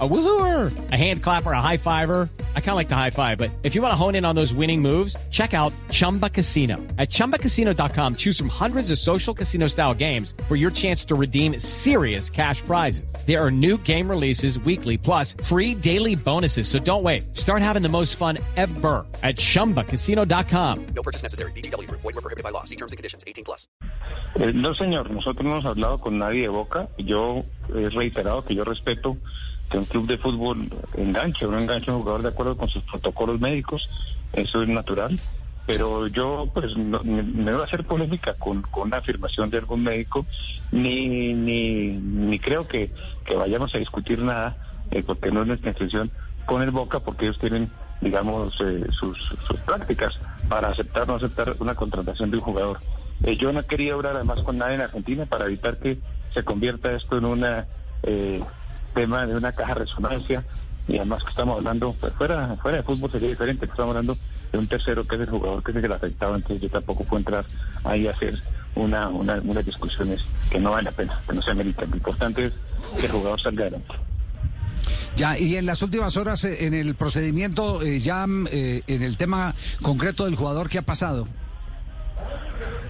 A woohooer, a hand clapper, a high fiver. I kind of like the high five, but if you want to hone in on those winning moves, check out Chumba Casino. At ChumbaCasino.com, choose from hundreds of social casino style games for your chance to redeem serious cash prizes. There are new game releases weekly, plus free daily bonuses. So don't wait. Start having the most fun ever at ChumbaCasino.com. No purchase necessary. BGW. Void were prohibited by law. See terms and conditions. 18 plus. Eh, no, señor, nosotros no hemos hablado con nadie de Boca. Yo he reiterado que yo respeto un club de fútbol enganche o no enganche a un jugador de acuerdo con sus protocolos médicos. Eso es natural. Pero yo, pues, no, me voy a hacer polémica con, con una afirmación de algún médico, ni, ni, ni creo que, que vayamos a discutir nada, eh, porque no es nuestra intención, con el Boca, porque ellos tienen, digamos, eh, sus, sus prácticas para aceptar o no aceptar una contratación de un jugador. Eh, yo no quería hablar además con nadie en Argentina para evitar que se convierta esto en una eh, tema de una caja de resonancia y además que estamos hablando pues, fuera fuera de fútbol sería diferente que estamos hablando de un tercero que es el jugador que es el afectado entonces yo tampoco puedo entrar ahí a hacer una, una unas discusiones que no vale la pena que no se ameritan lo importante es que el jugador salga adelante Ya, y en las últimas horas, eh, en el procedimiento, eh, ya mm, eh, en el tema concreto del jugador, ¿qué ha pasado?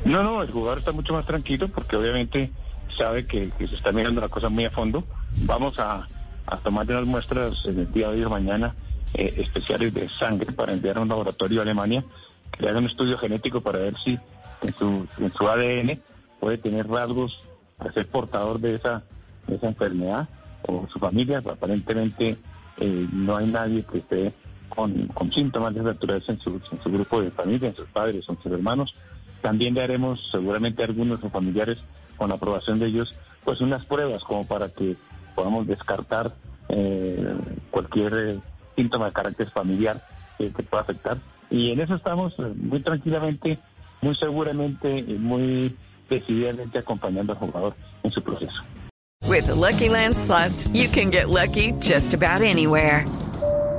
No, no, el jugador está mucho más tranquilo porque obviamente sabe que, que se está mirando la cosa muy a fondo. Vamos a, a tomar unas muestras en el día de hoy o mañana eh, especiales de sangre para enviar a un laboratorio a Alemania que le haga un estudio genético para ver si en su, en su ADN puede tener rasgos para ser portador de esa, esa enfermedad o su familia. Aparentemente eh, no hay nadie que esté con, con síntomas de naturaleza en su, en su grupo de familia, en sus padres, en sus hermanos. También le haremos seguramente a algunos familiares, con la aprobación de ellos, pues unas pruebas como para que podamos descartar eh, cualquier eh, síntoma de carácter familiar que, que pueda afectar. Y en eso estamos eh, muy tranquilamente, muy seguramente y muy decididamente acompañando al jugador en su proceso. With the Lucky Land slots, you can get lucky just about anywhere.